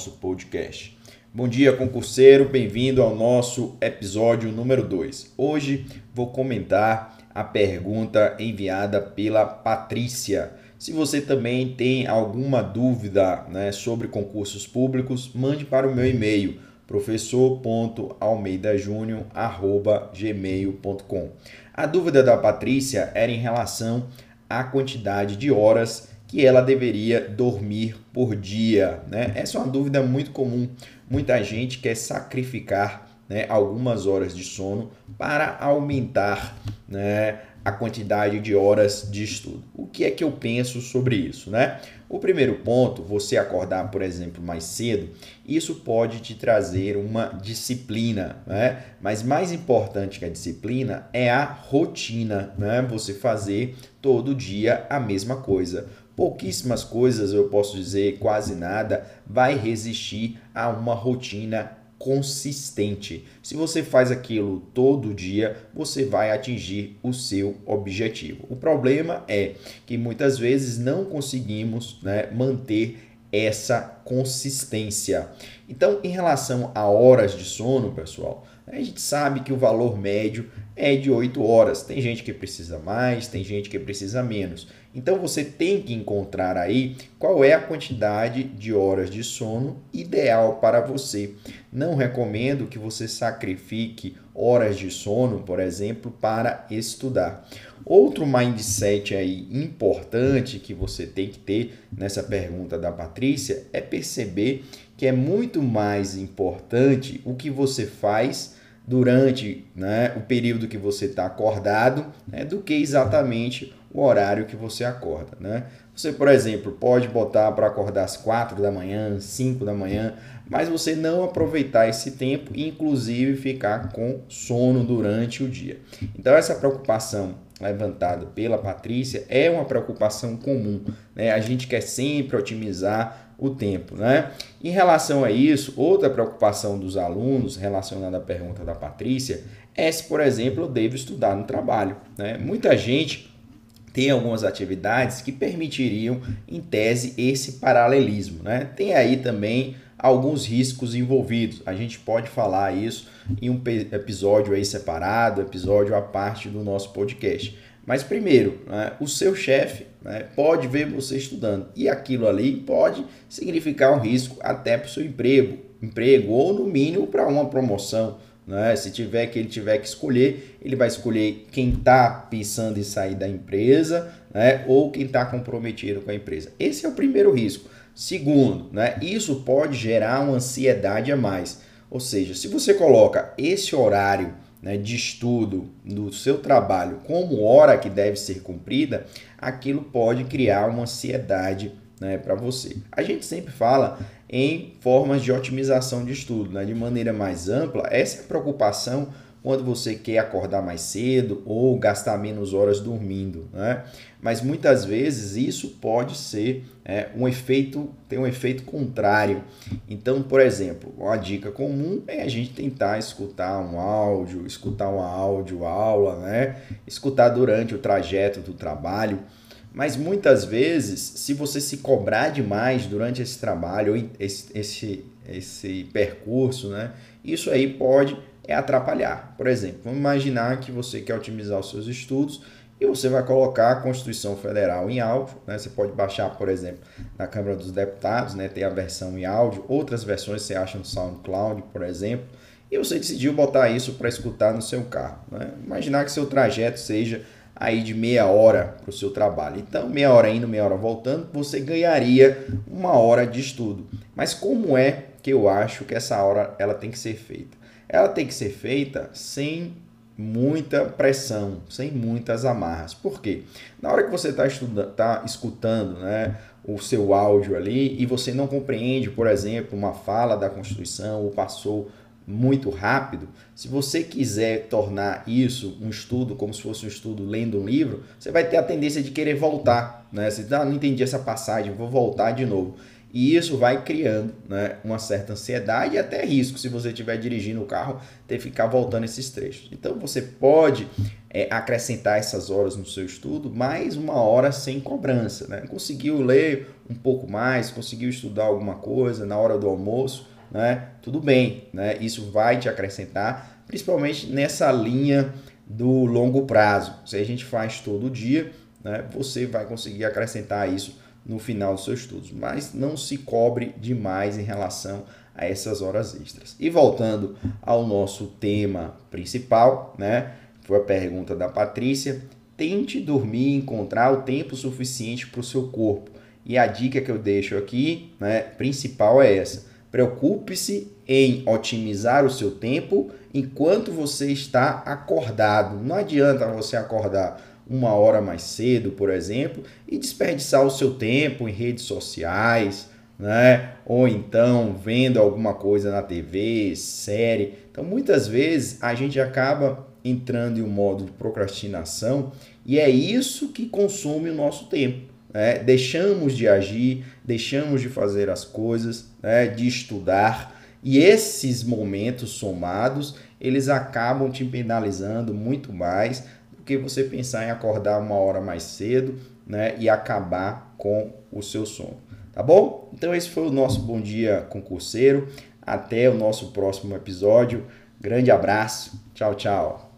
nosso podcast. Bom dia, concurseiro, bem-vindo ao nosso episódio número 2. Hoje vou comentar a pergunta enviada pela Patrícia. Se você também tem alguma dúvida né, sobre concursos públicos, mande para o meu e-mail professor.almeidajunior.gmail.com A dúvida da Patrícia era em relação à quantidade de horas que ela deveria dormir por dia. Né? Essa é uma dúvida muito comum. Muita gente quer sacrificar né, algumas horas de sono para aumentar né, a quantidade de horas de estudo. O que é que eu penso sobre isso, né? O primeiro ponto, você acordar, por exemplo, mais cedo, isso pode te trazer uma disciplina, né? Mas mais importante que a disciplina é a rotina, né? Você fazer todo dia a mesma coisa. Pouquíssimas coisas, eu posso dizer, quase nada, vai resistir a uma rotina consistente. Se você faz aquilo todo dia, você vai atingir o seu objetivo. O problema é que muitas vezes não conseguimos né, manter essa consistência. Então, em relação a horas de sono, pessoal, a gente sabe que o valor médio é de 8 horas. Tem gente que precisa mais, tem gente que precisa menos. Então você tem que encontrar aí qual é a quantidade de horas de sono ideal para você. Não recomendo que você sacrifique horas de sono, por exemplo, para estudar. Outro mindset aí importante que você tem que ter nessa pergunta da Patrícia é perceber que é muito mais importante o que você faz durante né, o período que você está acordado né, do que exatamente o horário que você acorda. Né? Você, por exemplo, pode botar para acordar às 4 da manhã, 5 da manhã, mas você não aproveitar esse tempo e, inclusive, ficar com sono durante o dia. Então, essa preocupação levantada pela Patrícia é uma preocupação comum. Né? A gente quer sempre otimizar o tempo. Né? Em relação a isso, outra preocupação dos alunos relacionada à pergunta da Patrícia é se, por exemplo, eu devo estudar no trabalho. Né? Muita gente tem algumas atividades que permitiriam, em tese, esse paralelismo. Né? Tem aí também alguns riscos envolvidos. A gente pode falar isso em um episódio aí separado, episódio à parte do nosso podcast. Mas primeiro, né, o seu chefe né, pode ver você estudando e aquilo ali pode significar um risco até para o seu emprego, emprego ou no mínimo para uma promoção. Né? Se tiver que ele tiver que escolher, ele vai escolher quem está pensando em sair da empresa né, ou quem está comprometido com a empresa. Esse é o primeiro risco. Segundo, né, isso pode gerar uma ansiedade a mais. Ou seja, se você coloca esse horário né, de estudo do seu trabalho como hora que deve ser cumprida, aquilo pode criar uma ansiedade né, para você. A gente sempre fala em formas de otimização de estudo, né, de maneira mais ampla. Essa é a preocupação quando você quer acordar mais cedo ou gastar menos horas dormindo, né? Mas muitas vezes isso pode ser é, um efeito, tem um efeito contrário. Então, por exemplo, uma dica comum é a gente tentar escutar um áudio, escutar uma áudio aula, né? Escutar durante o trajeto do trabalho. Mas muitas vezes, se você se cobrar demais durante esse trabalho, esse, esse, esse percurso, né? Isso aí pode é atrapalhar. Por exemplo, vamos imaginar que você quer otimizar os seus estudos e você vai colocar a Constituição Federal em áudio. Né? Você pode baixar, por exemplo, na Câmara dos Deputados, né? tem a versão em áudio, outras versões você acha no SoundCloud, por exemplo, e você decidiu botar isso para escutar no seu carro. Né? Imaginar que seu trajeto seja aí de meia hora para o seu trabalho. Então, meia hora indo, meia hora voltando, você ganharia uma hora de estudo. Mas como é que eu acho que essa hora ela tem que ser feita? ela tem que ser feita sem muita pressão, sem muitas amarras. Por quê? Na hora que você está tá escutando né, o seu áudio ali e você não compreende, por exemplo, uma fala da Constituição ou passou muito rápido, se você quiser tornar isso um estudo como se fosse um estudo lendo um livro, você vai ter a tendência de querer voltar. Né? Você ah, não entendi essa passagem, vou voltar de novo. E isso vai criando né, uma certa ansiedade e até risco se você estiver dirigindo o carro ter que ficar voltando esses trechos. Então você pode é, acrescentar essas horas no seu estudo, mais uma hora sem cobrança. Né? Conseguiu ler um pouco mais, conseguiu estudar alguma coisa na hora do almoço, né? tudo bem, né? isso vai te acrescentar, principalmente nessa linha do longo prazo. Se a gente faz todo dia, né, você vai conseguir acrescentar isso no final dos seus estudos, mas não se cobre demais em relação a essas horas extras. E voltando ao nosso tema principal, né? Foi a pergunta da Patrícia. Tente dormir e encontrar o tempo suficiente para o seu corpo. E a dica que eu deixo aqui, né, principal é essa: preocupe-se em otimizar o seu tempo enquanto você está acordado. Não adianta você acordar uma hora mais cedo, por exemplo, e desperdiçar o seu tempo em redes sociais, né? Ou então vendo alguma coisa na TV, série. Então, muitas vezes a gente acaba entrando em um modo de procrastinação e é isso que consome o nosso tempo. Né? Deixamos de agir, deixamos de fazer as coisas, né? de estudar e esses momentos somados eles acabam te penalizando muito mais que você pensar em acordar uma hora mais cedo né, e acabar com o seu sono. Tá bom? Então esse foi o nosso Bom Dia Concurseiro. Até o nosso próximo episódio. Grande abraço. Tchau, tchau.